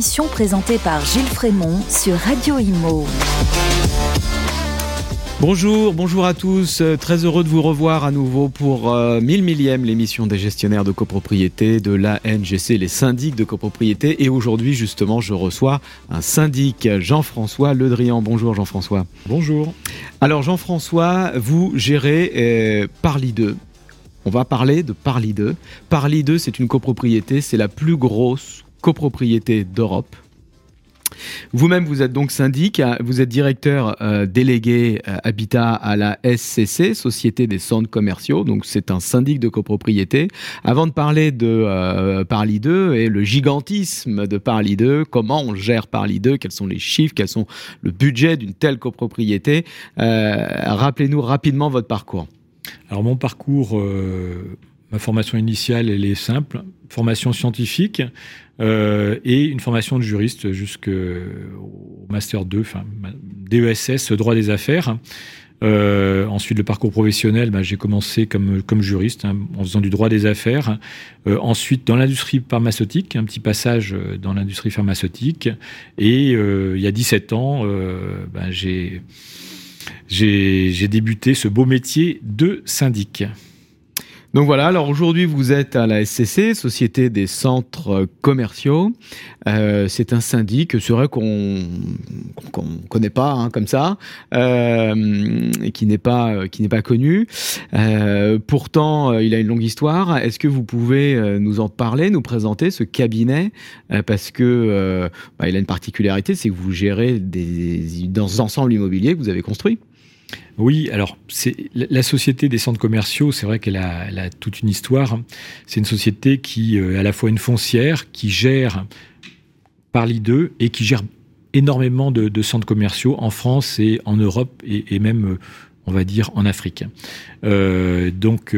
émission présentée par Gilles Frémont sur Radio Imo. Bonjour, bonjour à tous. Euh, Très heureux de vous revoir à nouveau pour euh, 1000 millième l'émission des gestionnaires de copropriété de l'ANGC, les syndics de copropriété. Et aujourd'hui, justement, je reçois un syndic, Jean-François Ledrian. Bonjour Jean-François. Bonjour. Alors Jean-François, vous gérez euh, Parly 2. On va parler de Parly 2. Parly 2, c'est une copropriété, c'est la plus grosse copropriété d'Europe. Vous-même, vous êtes donc syndic, vous êtes directeur euh, délégué euh, habitat à la SCC, Société des centres commerciaux, donc c'est un syndic de copropriété. Avant de parler de euh, Parly 2 et le gigantisme de Parly 2, comment on gère Parly 2, quels sont les chiffres, quels sont le budget d'une telle copropriété, euh, rappelez-nous rapidement votre parcours. Alors mon parcours, ma formation initiale, elle est simple. Formation scientifique euh, et une formation de juriste jusqu'au Master 2, enfin DESS, droit des affaires. Euh, ensuite, le parcours professionnel, bah, j'ai commencé comme, comme juriste hein, en faisant du droit des affaires. Euh, ensuite, dans l'industrie pharmaceutique, un petit passage euh, dans l'industrie pharmaceutique. Et euh, il y a 17 ans, euh, bah, j'ai j'ai débuté ce beau métier de syndic. Donc voilà, alors aujourd'hui vous êtes à la SCC, Société des centres commerciaux. Euh, c'est un syndic, c'est vrai qu'on qu'on ne connaît pas hein, comme ça, euh, qui n'est pas, qui pas connu. Euh, pourtant, euh, il a une longue histoire. Est-ce que vous pouvez euh, nous en parler, nous présenter ce cabinet? Euh, Parce que bah, il a une particularité, c'est que vous gérez des, dans ensembles immobiliers que vous avez construits. Oui, alors la société des centres commerciaux, c'est vrai qu'elle a, toute une histoire. C'est une société qui euh, est à la fois une foncière, qui gère Parly 2 et qui gère énormément de, centres commerciaux en France et en Europe et, même, euh, on va dire, en Afrique. Euh, donc,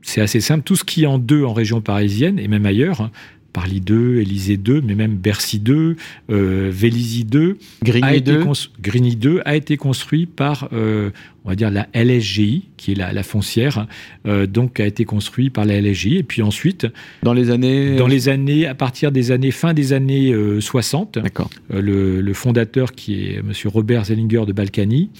c'est assez simple. Tout ce qui est en deux en région parisienne et même ailleurs, Parly 2, Élysée 2, mais même Bercy 2, euh, Vélizy 2, a Grigny été 2. cons- Grigny 2 a été construit par, euh, on va dire, la LSGI, qui est la, la foncière, euh, donc a été construit par la LSGI. Et puis ensuite, Dans les années. dans les années, à partir des années, fin des années euh, 60, D'accord. euh, le, le fondateur, qui est Monsieur Robert Zellinger de Balkany,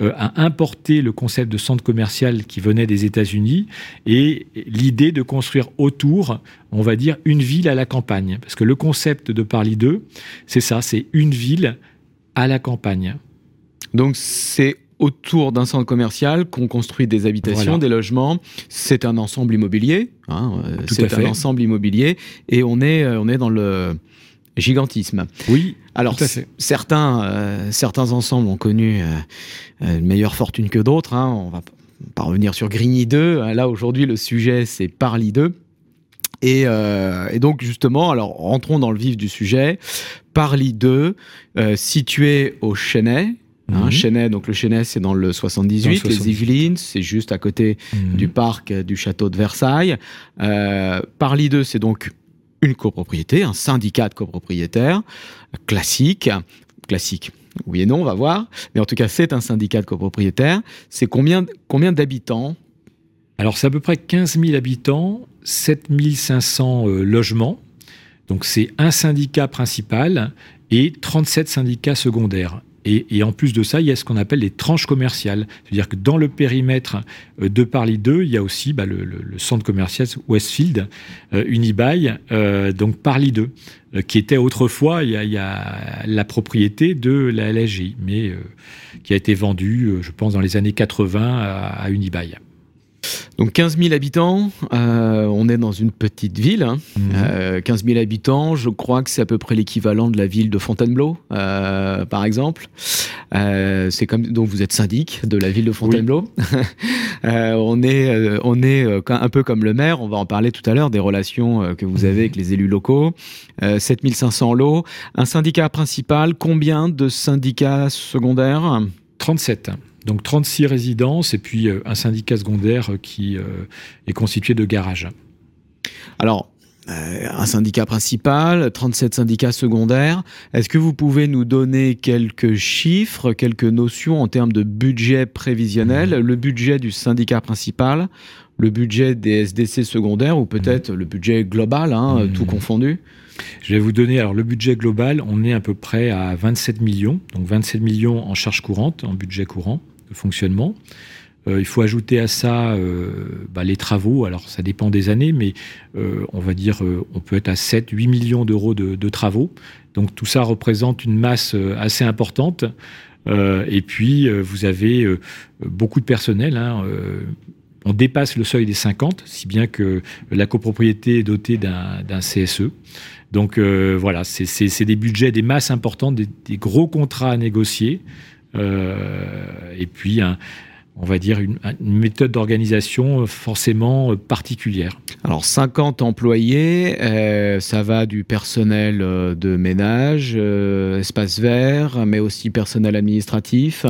euh, a importé le concept de centre commercial qui venait des États-Unis et l'idée de construire autour, on va dire, une ville à la campagne. Parce que le concept de Parly 2, c'est ça, c'est une ville à la campagne. Donc c'est autour d'un centre commercial qu'on construit des habitations, Voilà. des logements. C'est un ensemble immobilier. hein, euh, Tout c'est à fait. un ensemble immobilier et on est euh, on est dans le gigantisme. Oui, Alors certains euh, certains ensembles ont connu euh, une meilleure fortune que d'autres. hein. On va pas revenir sur Grigny 2. hein. Là aujourd'hui le sujet c'est Parly 2. Et, euh, et donc justement, alors rentrons dans le vif du sujet. Parly 2, euh, situé au Chênay, Hein, Mhm. Donc le Chênay, c'est dans le 78, Dans le les 78. Yvelines, c'est juste à côté Mhm. du parc euh, du château de Versailles. Euh, Parly 2, c'est donc une copropriété, un syndicat de copropriétaires, classique, classique. Oui et non, on va voir. Mais en tout cas, c'est un syndicat de copropriétaires. C'est combien, combien d'habitants? Alors, c'est à peu près 15 000 habitants, 7 500 euh, logements. Donc, c'est un syndicat principal et 37 syndicats secondaires. Et, et en plus de ça, il y a ce qu'on appelle les tranches commerciales. C'est-à-dire que dans le périmètre euh, de Parly 2, il y a aussi bah, le, le- centre commercial Westfield, euh, Unibail, euh, donc Parly 2, euh, qui était autrefois, il y, a, il y a la propriété de la LSJ, mais euh, qui a été vendue, je pense, dans les années 80 à, à Unibail. Donc 15 000 habitants, euh, on est dans une petite ville. hein. Euh, 15 000 habitants, je crois que c'est à peu près l'équivalent de la ville de Fontainebleau, euh, par exemple. Euh, c'est comme donc vous êtes syndic de la ville de Fontainebleau. Euh, on est euh, on est euh, un peu comme le maire. On va en parler tout à l'heure des relations euh, que vous avez avec les élus locaux. Euh, 7500 lots, un syndicat principal. Combien de syndicats secondaires? 37. Donc 36 résidences et puis euh, un syndicat secondaire euh, qui euh, est constitué de garages. Alors, euh, un syndicat principal, 37 syndicats secondaires. Est-ce que vous pouvez nous donner quelques chiffres, quelques notions en termes de budget prévisionnel, mmh. le budget du syndicat principal, le budget des SDC secondaires ou peut-être mmh. le budget global, hein, mmh. tout confondu? Je vais vous donner alors le budget global, on est à peu près à 27 millions, donc 27 millions en charge courante, en budget courant de fonctionnement. Euh, il faut ajouter à ça euh, bah, les travaux. Alors, ça dépend des années, mais euh, on va dire, on peut être à 7, 8 millions d'euros de, travaux. Donc, tout ça représente une masse assez importante. et puis, vous avez beaucoup de personnel. Hein, on dépasse le seuil des 50, si bien que la copropriété est dotée d'un CSE. Donc voilà, c'est des budgets, des masses importantes, des, des gros contrats à négocier. Et puis on va dire, une, méthode d'organisation euh, forcément euh, particulière. Alors 50 employés, euh, ça va du personnel de ménage, espace vert, mais aussi personnel administratif.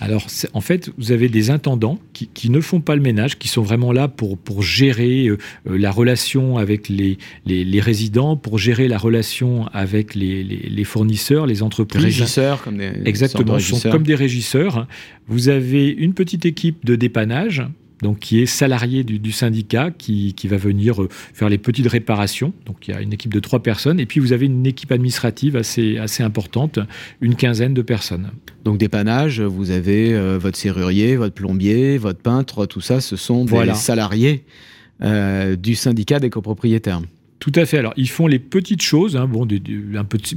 Alors, en fait, vous avez des intendants qui, ne font pas le ménage, qui sont vraiment là pour, pour gérer euh, euh, la relation avec les, les, résidents, pour gérer la relation avec les, les fournisseurs, les entreprises. régisseurs, comme des Exactement, sont comme des régisseurs. Vous avez une petite équipe de dépannage donc qui est salarié du, syndicat, qui, va venir euh, faire les petites réparations. Donc il y a une équipe de trois personnes, et puis vous avez une équipe administrative assez, assez importante, une quinzaine de personnes. Donc dépannage, vous avez euh, votre serrurier, votre plombier, votre peintre, tout ça, ce sont des salariés euh, du syndicat des copropriétaires. Tout à fait. Alors, ils font les petites choses, hein, bon, un petit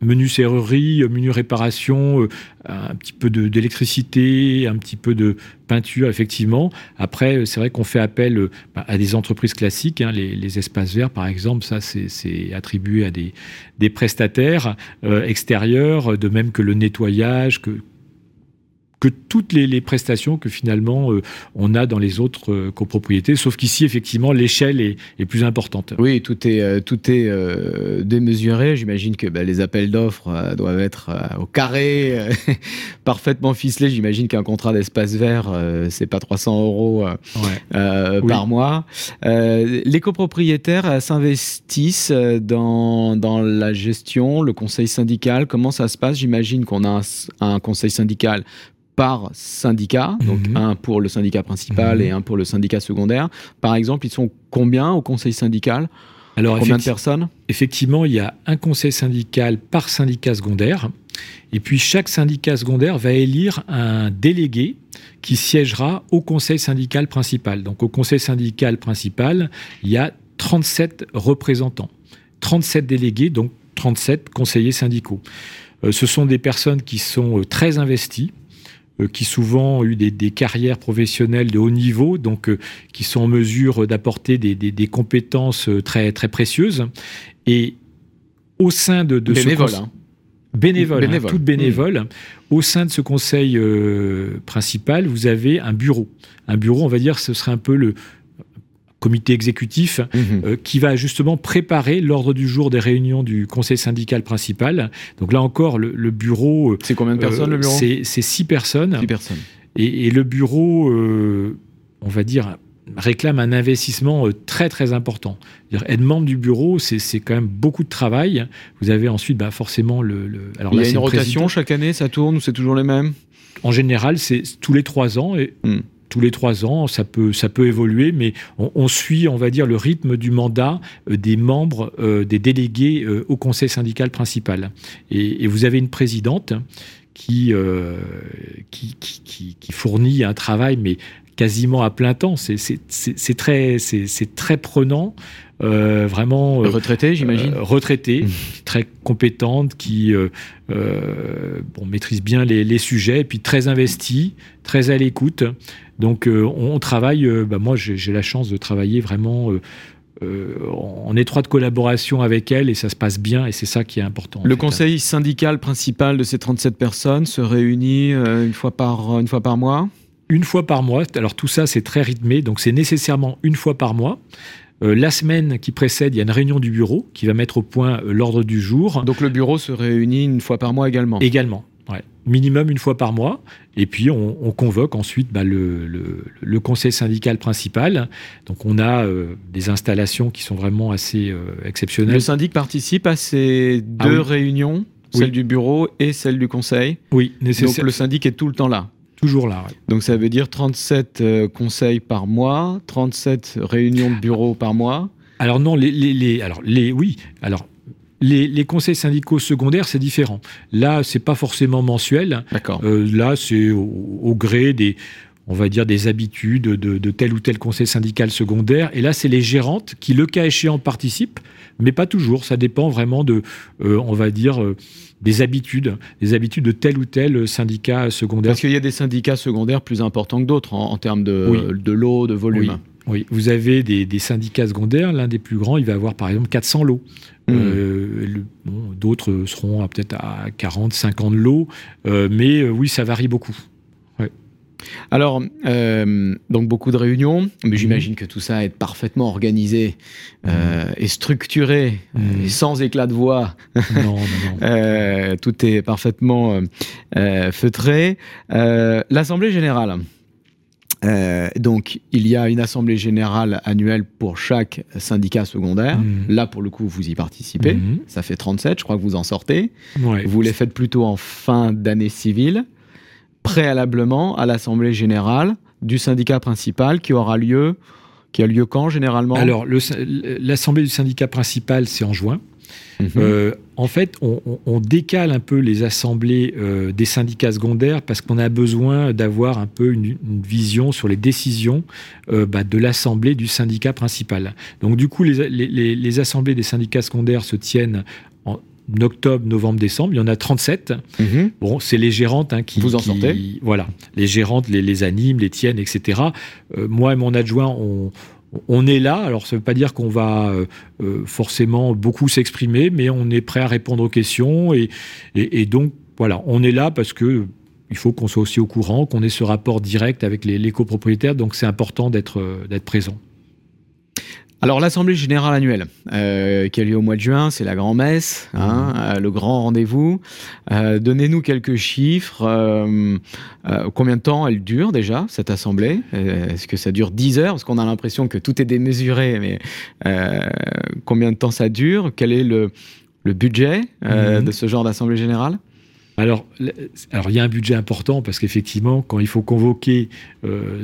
menu serrurerie, menu réparation, euh, un petit peu d'électricité, un petit peu de peinture, effectivement. Après, c'est vrai qu'on fait appel euh, bah, à des entreprises classiques. Hein, les, espaces verts, par exemple, ça, c'est attribué à des, prestataires euh, extérieurs, de même que le nettoyage, que, que toutes les, prestations que finalement euh, on a dans les autres euh, copropriétés, sauf qu'ici effectivement l'échelle est, plus importante. Oui, tout est euh, tout est démesuré. J'imagine que bah, les appels d'offres doivent être au carré, parfaitement ficelés. J'imagine qu'un contrat d'espace vert, c'est pas 300 euros par mois. les copropriétaires s'investissent dans, dans la gestion, le conseil syndical. Comment ça se passe? J'imagine qu'on a un conseil syndical par syndicat, donc mhm. un pour le syndicat principal mhm. et un pour le syndicat secondaire. Par exemple, ils sont combien au conseil syndical? Alors, Combien de personnes? Effectivement, il y a un conseil syndical par syndicat secondaire. Et puis, chaque syndicat secondaire va élire un délégué qui siégera au conseil syndical principal. Donc, au conseil syndical principal, il y a 37 représentants, 37 délégués, donc 37 conseillers syndicaux. Euh, ce sont des personnes qui sont euh, très investies, qui souvent ont eu des, carrières professionnelles de haut niveau, donc euh, qui sont en mesure d'apporter des, compétences euh, très, très précieuses. Et au sein de, de bénévole, hein. bénévole, hein, toute bénévole, au sein de ce conseil principal, vous avez un bureau. Un bureau, on va dire, ce serait un peu le, comité exécutif mhm. euh, qui va justement préparer l'ordre du jour des réunions du conseil syndical principal. Donc là encore, le, bureau... Euh, c'est combien de personnes le bureau? C'est six personnes. Six personnes. Et, le bureau, euh, on va dire, réclame un investissement très très important. Être membre du bureau, c'est quand même beaucoup de travail. Vous avez ensuite bah, forcément le... Alors Il y a une rotation chaque année, ça tourne ou c'est toujours les mêmes? En général, c'est tous les trois ans. Et, hmm tous les trois ans, ça peut, ça peut évoluer, mais on, suit, on va dire, le rythme du mandat euh, des membres, euh, des délégués euh, au conseil syndical principal. Et, vous avez une présidente qui, qui, qui, qui, fournit un travail, mais quasiment à plein temps. C'est très, très prenant. Euh, vraiment euh, retraitée, j'imagine. Euh, retraitée, mmh. très compétente, qui bon, maîtrise bien les, les, sujets, et puis très investie, très à l'écoute. Donc on, travaille. Bah, moi, j'ai la chance de travailler vraiment. en étroite collaboration avec elle et ça se passe bien et c'est ça qui est important. Le conseil syndical principal de ces 37 personnes se réunit une, fois par, une fois par mois? Une fois par mois. Alors tout ça, c'est très rythmé, donc c'est nécessairement une fois par mois. Euh, la semaine qui précède, il y a une réunion du bureau qui va mettre au point euh, l'ordre du jour. Donc le bureau se réunit une fois par mois également? Également. Minimum une fois par mois. Et puis, on, convoque ensuite bah, le, le, conseil syndical principal. Donc, on a euh, des installations qui sont vraiment assez euh, exceptionnelles. Le syndic participe à ces ah deux réunions, celle du bureau et celle du conseil Oui, nécessaire. Donc, le syndic est tout le temps là Toujours là. Donc ça veut dire 37 euh, conseils par mois, 37 réunions de bureau par mois. Alors non, les, les, alors les, oui, alors les, conseils syndicaux secondaires, c'est différent. Là, c'est pas forcément mensuel. D'accord. Euh, là, c'est au, gré des, on va dire, des habitudes de, tel ou tel conseil syndical secondaire. Et là, c'est les gérantes qui, le cas échéant, participent, mais pas toujours. Ça dépend vraiment de, euh, on va dire, euh, des habitudes, des habitudes de tel ou tel syndicat secondaire. Parce qu'il y a des syndicats secondaires plus importants que d'autres en, termes de, de lot, de volume. Oui. Vous avez des, syndicats secondaires. L'un des plus grands, il va avoir par exemple 400 lots. Hmm. Euh, d'autres seront peut-être à 40, 50 lots. Euh, mais euh, oui, ça varie beaucoup. Alors, donc beaucoup de réunions, mais j'imagine que tout ça est parfaitement organisé et structuré, et sans éclat de voix. Non, non, non. tout est parfaitement feutré. L'Assemblée générale. Euh, donc, il y a une assemblée générale annuelle pour chaque syndicat secondaire. Mhm. Là, pour le coup, vous y participez. Mhm. Ça fait 37, je crois que vous en sortez. Vous les faites plutôt en fin d'année civile, préalablement à l'assemblée générale du syndicat principal qui aura lieu, qui a lieu quand généralement? Alors, l'assemblée du syndicat principal, c'est en juin. Mhm. Euh, en fait, on, décale un peu les assemblées euh, des syndicats secondaires parce qu'on a besoin d'avoir un peu une, vision sur les décisions euh, bah, de l'assemblée du syndicat principal. Donc du coup, les, assemblées des syndicats secondaires se tiennent en octobre, novembre, décembre. Il y en a 37. Mhm. Bon, c'est les gérantes hein, qui... Vous en sortez? Voilà, les gérantes les, les animent, les tiennent, etc. moi et mon adjoint, on on est là, alors ça ne veut pas dire qu'on va euh, euh, forcément beaucoup s'exprimer, mais on est prêt à répondre aux questions et, donc voilà, on est là parce que il faut qu'on soit aussi au courant, qu'on ait ce rapport direct avec les, les copropriétaires, donc c'est important d'être euh, présent. Alors l'Assemblée générale annuelle euh, qui a lieu au mois de juin, c'est la grand-messe, hein, mmh. euh, le grand rendez-vous. Euh, donnez-nous quelques chiffres. combien de temps elle dure déjà, cette Assemblée? Est-ce que ça dure 10 heures? Parce qu'on a l'impression que tout est démesuré, mais combien de temps ça dure? Quel est le, budget mmh. de ce genre d'Assemblée générale? Alors, alors, il y a un budget important parce qu'effectivement, quand il faut convoquer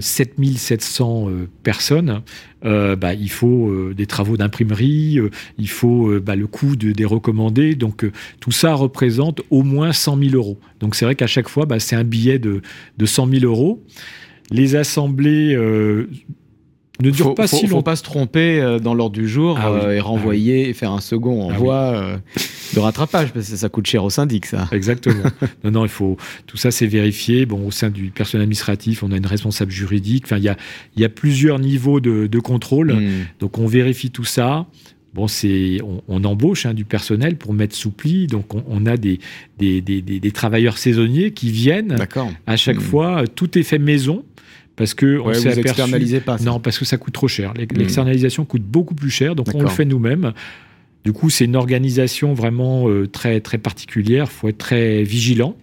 7700 euh, euh, personnes, euh, bah, il faut des travaux d'imprimerie, il faut bah, le coût des recommandés. Donc, tout ça représente au moins 100 000 euros. Donc, c'est vrai qu'à chaque fois, bah, c'est un billet de, de 100 000 euros. Les assemblées ne dure pas si longtemps. Il ne faut pas se tromper euh, dans l'ordre du jour ah euh, et renvoyer ah et faire un second envoi ah euh, de rattrapage parce que ça coûte cher au syndic ça. Exactement. non non, il faut tout ça c'est vérifié. Bon au sein du personnel administratif, on a une responsable juridique. Enfin il y a il y a plusieurs niveaux de, contrôle. Hmm. Donc on vérifie tout ça. Bon, c'est on, embauche hein, du personnel pour mettre sous pli. Donc, on, a des des, des, des, travailleurs saisonniers qui viennent. À chaque hmm. fois, tout est fait maison parce que on s'est aperçu pas, non parce que ça coûte trop cher. Hmm. L'externalisation coûte beaucoup plus cher, donc on le fait nous-mêmes. Du coup, c'est une organisation vraiment euh, très très particulière. Faut être très vigilant.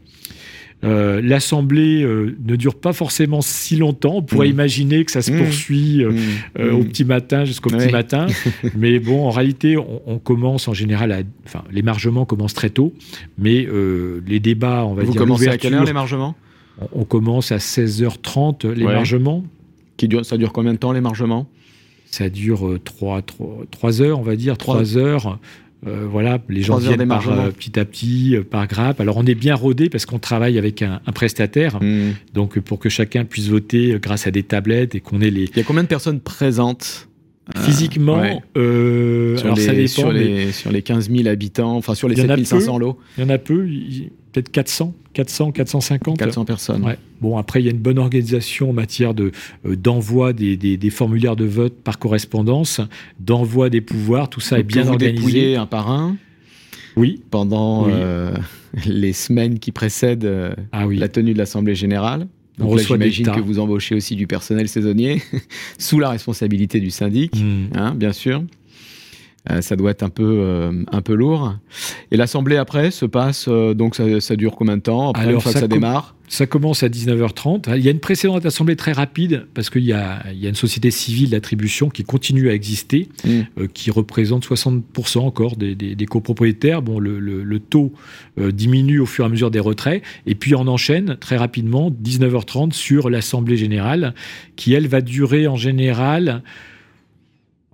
Euh, L'assemblée euh, ne dure pas forcément si longtemps. On pourrait hmm. imaginer que ça se hmm. poursuit au petit matin jusqu'au petit matin. mais bon, en réalité, on, commence en général à. Enfin, l'émargement commence très tôt. Mais les débats, on va Vous dire. Vous commencez à quelle heure l'émargement? on commence à 16h30 l'émargement. Qui dure, ça dure combien de temps l'émargement? Ça dure 3, euh, 3, heures, on va dire, 3, heures. Euh, voilà, les gens viennent par, euh, petit à petit, par grappe. Alors on est bien rodé parce qu'on travaille avec un, prestataire, hmm. donc pour que chacun puisse voter grâce à des tablettes et qu'on ait les. Il y a combien de personnes présentes Physiquement, sur, les, sur, les, 15 000 habitants, enfin sur les 7500 lots. Il y en a peu, peut-être 400, 400, 450. 400 personnes. Ouais. Bon, après, il y a une bonne organisation en matière de, euh, d'envoi des, des, formulaires de vote par correspondance, d'envoi des pouvoirs, tout ça est bien vous organisé. un par un Oui. Pendant euh, les semaines qui précèdent euh, ah la tenue de l'Assemblée générale donc j'imagine que vous embauchez aussi du personnel saisonnier, sous la responsabilité du syndic, hmm. hein, bien sûr. Euh, ça doit être un peu, euh, un peu lourd. Et l'assemblée après se passe, euh, donc ça, ça dure combien de temps? Après, Alors, une fois que ça ça démarre? Ça commence à 19h30. Il y a une précédente assemblée très rapide parce qu'il y y a une société civile d'attribution qui continue à exister, Mm. euh, qui représente 60% encore des, des- des copropriétaires. Bon, le, le- le taux diminue au fur et à mesure des retraits. Et puis on enchaîne très rapidement, 19h30, sur l'assemblée générale qui, elle, va durer en général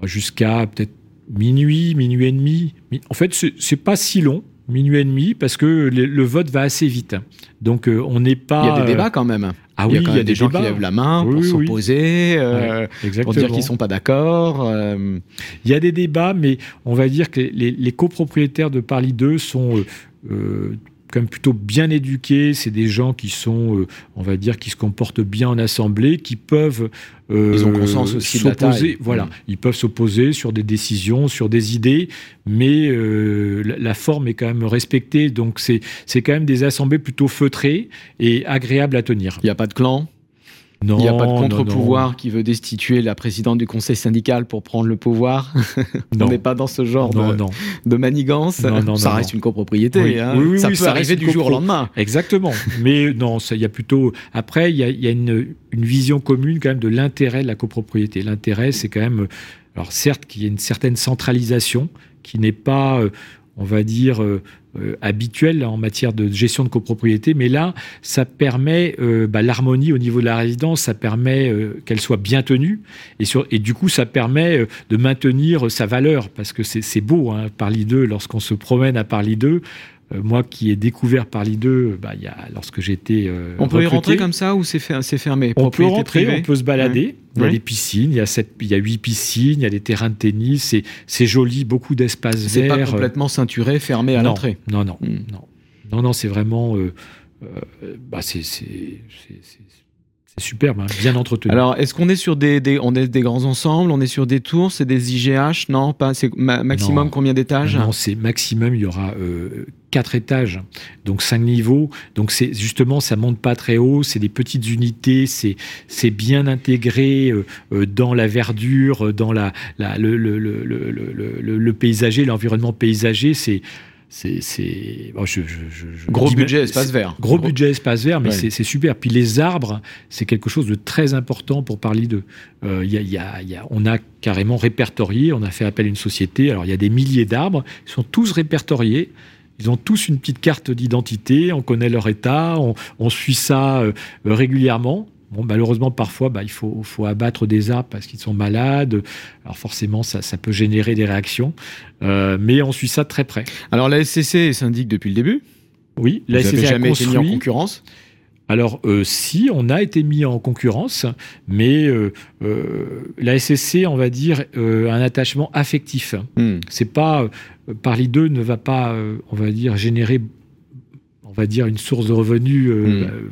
jusqu'à peut-être minuit, minuit et demi. Mi- En fait, c'est pas si long. Minuit et demi, parce que le, le vote va assez vite. Donc, euh, on n'est pas. Il y a des euh, débats quand même. Ah il y oui, a quand même des, gens qui lèvent la main Oui, pour oui, s'opposer, euh, pour dire qu'ils sont pas d'accord. euh, Il y a des débats, mais on va dire que les, les copropriétaires de Paris 2 sont quand même plutôt bien éduqués. C'est des gens qui sont, euh, on va dire, qui se comportent bien en assemblée, qui peuvent euh, Ils ont conscience aussi de la s'opposer. Voilà, Mm. ils peuvent s'opposer sur des décisions, sur des idées, mais euh, la, la forme est quand même respectée. Donc c'est c'est quand même des assemblées plutôt feutrées et agréables à tenir. Il n'y a pas de clan, Non, il n'y a pas de contre-pouvoir qui veut destituer la présidente du conseil syndical pour prendre le pouvoir. On n'est pas dans ce genre Non, de, non. de manigance. Non, non, ça reste une copropriété. Oui. hein. Oui, oui, ça peut ça arriver du jour au lendemain. Exactement. Mais non, il y a plutôt. Après, il y a, il y a une, une vision commune quand même de l'intérêt de la copropriété. L'intérêt, c'est quand même. euh, Alors, certes, qu'il y a une certaine centralisation qui n'est pas, euh, on va dire, euh, habituelle en matière de gestion de copropriété, mais là, ça permet euh, bah, l'harmonie au niveau de la résidence, ça permet euh, qu'elle soit bien tenue, et, sur, et du coup, ça permet euh, de maintenir sa valeur, parce que c'est beau, hein, Parly 2, lorsqu'on se promène à Parly 2, euh, moi qui ai découvert Parly 2, bah, il y a, lorsque j'étais. euh, On peut y rentrer comme ça ou c'est fer- c'est fermé on peut Propriété rentrer, privée on peut se balader. Il y a Ouais. des piscines, il y a sept, il y a huit piscines, il y a des terrains de tennis, c'est c'est joli, beaucoup d'espaces C'est verts. pas complètement ceinturé, fermé à l'entrée. Non, non, Hmm. non, non, non, c'est vraiment, euh, euh, bah c'est superbe, hein, bien entretenu. Alors, est-ce qu'on est sur des, des- on est des grands ensembles, on est sur des tours, c'est des IGH Non, pas. C'est ma- maximum Non. combien d'étages? Non, c'est maximum, il y aura euh, quatre étages, donc cinq niveaux. Donc c'est justement, ça monte pas très haut, c'est des petites unités, c'est c'est bien intégré euh, euh, dans la verdure, euh, dans la, le, le- le- le paysager, l'environnement paysager. C'est c'est c'est bon, je- je- je- je Gros budget espace vert. Gros budget espace vert, mais Ouais. c'est super. Puis les arbres, c'est quelque chose de très important pour parler d'eux. Euh, y a- y a- y a- on a carrément répertorié, on a fait appel à une société. Alors il y a des milliers d'arbres, ils sont tous répertoriés. Ils ont tous une petite carte d'identité, on connaît leur état, on, on suit ça euh, régulièrement. Bon, malheureusement, parfois, bah, il faut, faut abattre des arbres parce qu'ils sont malades. Alors forcément, ça, ça peut générer des réactions. Euh, mais on suit ça de très près. Alors, la SCC est syndic depuis le début. Oui, la Vous SCC a jamais été mis en concurrence Alors, euh, si, on a été mis en concurrence, mais euh, euh, la SSC, on va dire, un attachement affectif. Hmm. C'est pas. Parly 2 ne va pas, on va dire, générer, on va dire, une source de revenus euh, Mm.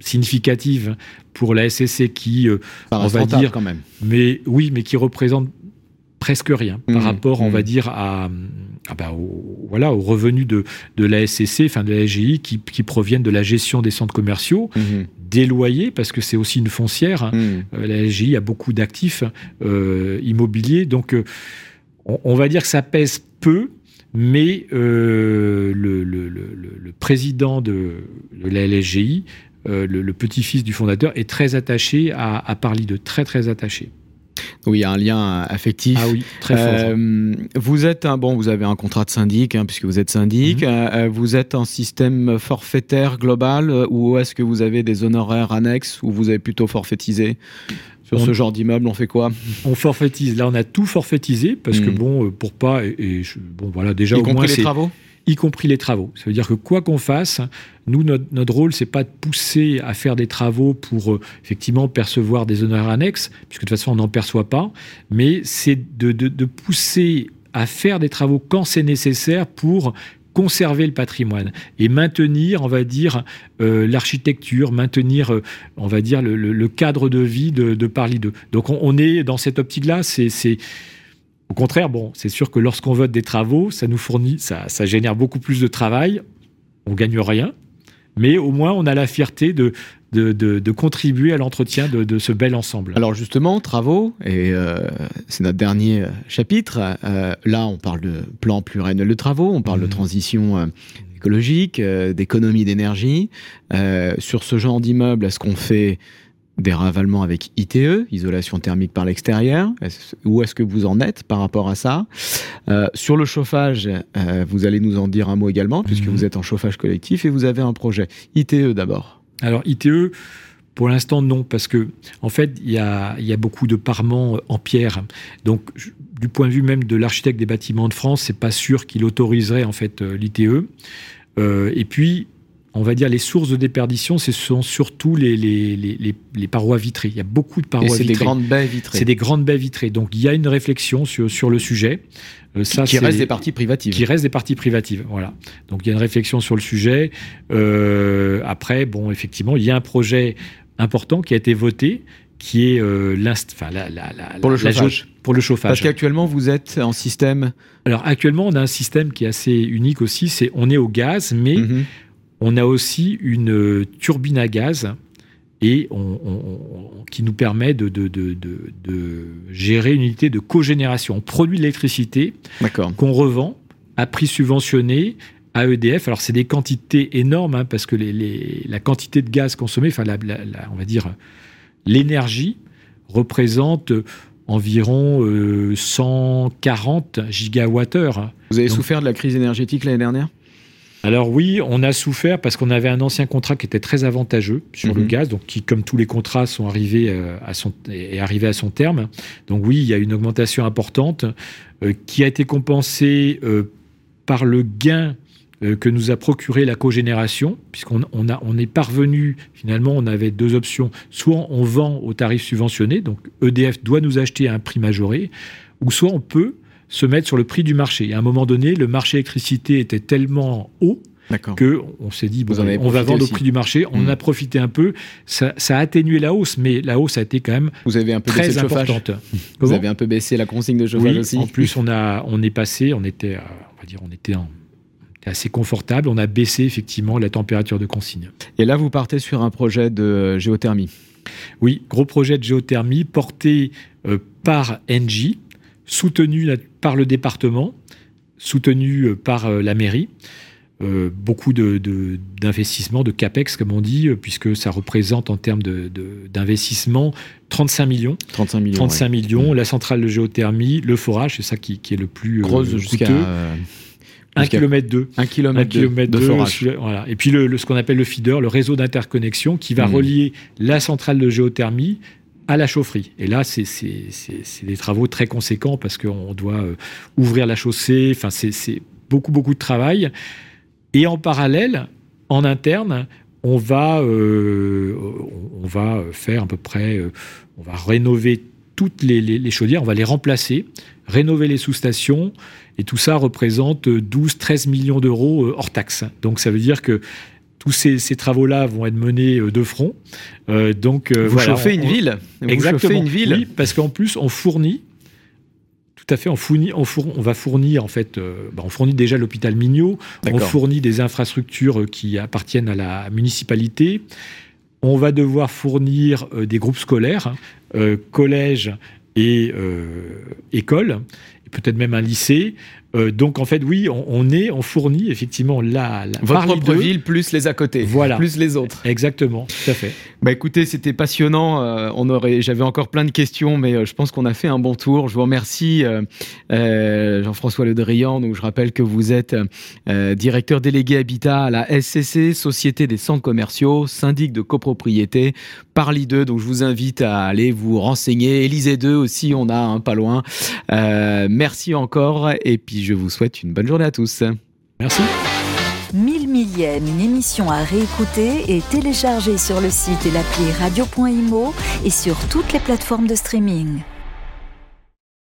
Significative pour la SSC qui, euh, On va dire- quand même. mais oui, mais qui représente presque rien par Mhm, rapport, on mhm. va dire, à, au, voilà, aux revenus de, de la SCC, enfin de la SGI, qui, qui proviennent de la gestion des centres commerciaux, Mhm. des loyers, parce que c'est aussi une foncière. hein. Mhm. Euh, la SGI a beaucoup d'actifs euh, immobiliers, donc euh, on, on va dire que ça pèse peu, mais euh, le, le- le- le- le président de, de la LSGI, le, le petit-fils du fondateur, est très attaché à, à Parly de très très attaché. Oui, il y a un lien affectif. Ah oui, très fort. Euh, vous êtes un bon, vous avez un contrat de syndic hein, puisque vous êtes syndic. Mhm. Euh, euh, vous êtes en système forfaitaire global euh, ou est-ce que vous avez des honoraires annexes ou vous avez plutôt forfaitisé sur On- ce genre d'immeuble On fait quoi On forfaitise. Là, on a tout forfaitisé parce que Mhm. bon, euh, pour pas et, et je- bon voilà déjà Y au moins compris les c'est travaux y compris les travaux. Ça veut dire que quoi qu'on fasse, nous notre, notre rôle c'est pas de pousser à faire des travaux pour euh, effectivement percevoir des honoraires annexes, puisque de toute façon on n'en perçoit pas, mais c'est de, de- pousser à faire des travaux quand c'est nécessaire pour conserver le patrimoine et maintenir, on va dire, euh, l'architecture, maintenir, euh, on va dire, le, cadre de vie de, de Parly 2. Donc on, on est dans cette optique-là, c'est... Au contraire, bon, c'est sûr que lorsqu'on vote des travaux, ça nous fournit, ça, ça génère beaucoup plus de travail, on gagne rien, mais au moins on a la fierté de, de, contribuer à l'entretien de, ce bel ensemble. Alors justement, travaux, et euh, c'est notre dernier chapitre, là on parle de plan pluriannuel de travaux, on parle de mmh. transition écologique, d'économie d'énergie. sur ce genre d'immeuble, est-ce qu'on fait des ravalements avec ITE, isolation thermique par l'extérieur. où est-ce que vous en êtes par rapport à ça? Euh, Sur le chauffage, euh, vous allez nous en dire un mot également, puisque mhm. vous êtes en chauffage collectif et vous avez un projet. ITE d'abord. Alors ITE, pour l'instant, non, parce que en fait, il y a, beaucoup de parements en pierre. Donc, du point de vue même de l'architecte des bâtiments de France, c'est pas sûr qu'il autoriserait en fait euh, l'ITE. et puis, on va dire, les sources de déperdition, ce sont surtout les, les, parois vitrées. Il y a beaucoup de parois vitrées. c'est des grandes baies vitrées. C'est des grandes baies vitrées. Donc, il y a une réflexion sur, sur le sujet. Euh, ça, qui reste des parties privatives. Qui reste des parties privatives, voilà. Donc, il y a une réflexion sur le sujet. Euh, après, bon, effectivement, il y a un projet important qui a été voté, qui est euh, enfin, la, pour le chauffage. pour le chauffage. Parce qu'actuellement, vous êtes en système. Alors, actuellement, on a un système qui est assez unique aussi. C'est on est au gaz, mais mhm. On a aussi une turbine à gaz et qui nous permet de, gérer une unité de cogénération. On produit de l'électricité qu'on revend à prix subventionné à EDF. Alors c'est des quantités énormes hein, parce que la quantité de gaz consommée, enfin on va dire l'énergie représente environ 140 euh, gigawattheures. Vous avez souffert de la crise énergétique l'année dernière? Alors oui, on a souffert parce qu'on avait un ancien contrat qui était très avantageux sur le mhm. gaz, donc qui, comme tous les contrats, sont arrivés euh, à son est arrivé à son terme. Donc oui, il y a une augmentation importante euh, qui a été compensée euh, par le gain que nous a procuré la cogénération, puisqu'on on a, on est parvenu, finalement, on avait deux options. Soit on vend au tarif subventionné, donc EDF doit nous acheter à un prix majoré, ou soit on peut se mettre sur le prix du marché. Et à un moment donné, le marché électricité était tellement haut que on s'est dit bon, on va vendre au prix du marché. On en a hmm. profité un peu. Ça, a atténué la hausse, mais la hausse a été quand même Vous avez un peu très importante. Vous avez un peu baissé la consigne de chauffage aussi. En plus, on a on est passé, on était, on va dire, on était assez confortable. On a baissé effectivement la température de consigne. Et là, vous partez sur un projet de géothermie. Oui, gros projet de géothermie porté euh, par Engie, soutenu par le département, soutenu euh, par euh, la mairie. Euh, beaucoup d'investissements, de, CAPEX, comme on dit, puisque ça représente en termes d'investissement 35 millions. 35 millions. 35 millions, la centrale de géothermie, le forage, c'est ça qui, est le plus Grosse jusqu'à. 1 km 2. 1 km, de, forage. voilà. Et puis le, ce qu'on appelle le feeder, le réseau d'interconnexion qui va hmm. relier la centrale de géothermie à la chaufferie. Et là, c'est des travaux très conséquents parce qu'on doit euh, ouvrir la chaussée. Enfin, c'est beaucoup, beaucoup de travail. Et en parallèle, en interne, on va, euh, on va faire à peu près, euh, on va rénover toutes les, les, chaudières, on va les remplacer, rénover les sous-stations, et tout ça représente 12-13 millions d'euros hors taxe. Donc ça veut dire que tous ces, travaux-là vont être menés euh, de front. Euh, donc, euh, vous chauffez une ville. exactement. une ville. Oui, parce qu'en plus, on fournit. Tout à fait, on, fournit, on, on va fournir en fait, bah, on fournit déjà l'hôpital Mignot, on fournit des infrastructures qui appartiennent à la municipalité. On va devoir fournir des groupes scolaires, collèges et écoles, et peut-être même un lycée. Euh, donc en fait, oui, on, est, on fournit effectivement la, la votre propre ville plus les à côté, voilà, plus les autres. Exactement, tout à fait. Bah écoutez, c'était passionnant. Euh, on aurait, j'avais encore plein de questions, mais euh, je pense qu'on a fait un bon tour. Je vous remercie, Jean-François Le Drian. Donc je rappelle que vous êtes directeur délégué habitat à la SCC, Société des centres commerciaux, syndic de copropriété, Parli 2. Donc je vous invite à aller vous renseigner. Élysée 2 aussi, on a un pas loin. merci encore et puis je vous souhaite une bonne journée à tous. Merci. Mille millième, une émission à réécouter et télécharger sur le site et l'appli radio.imo et sur toutes les plateformes de streaming.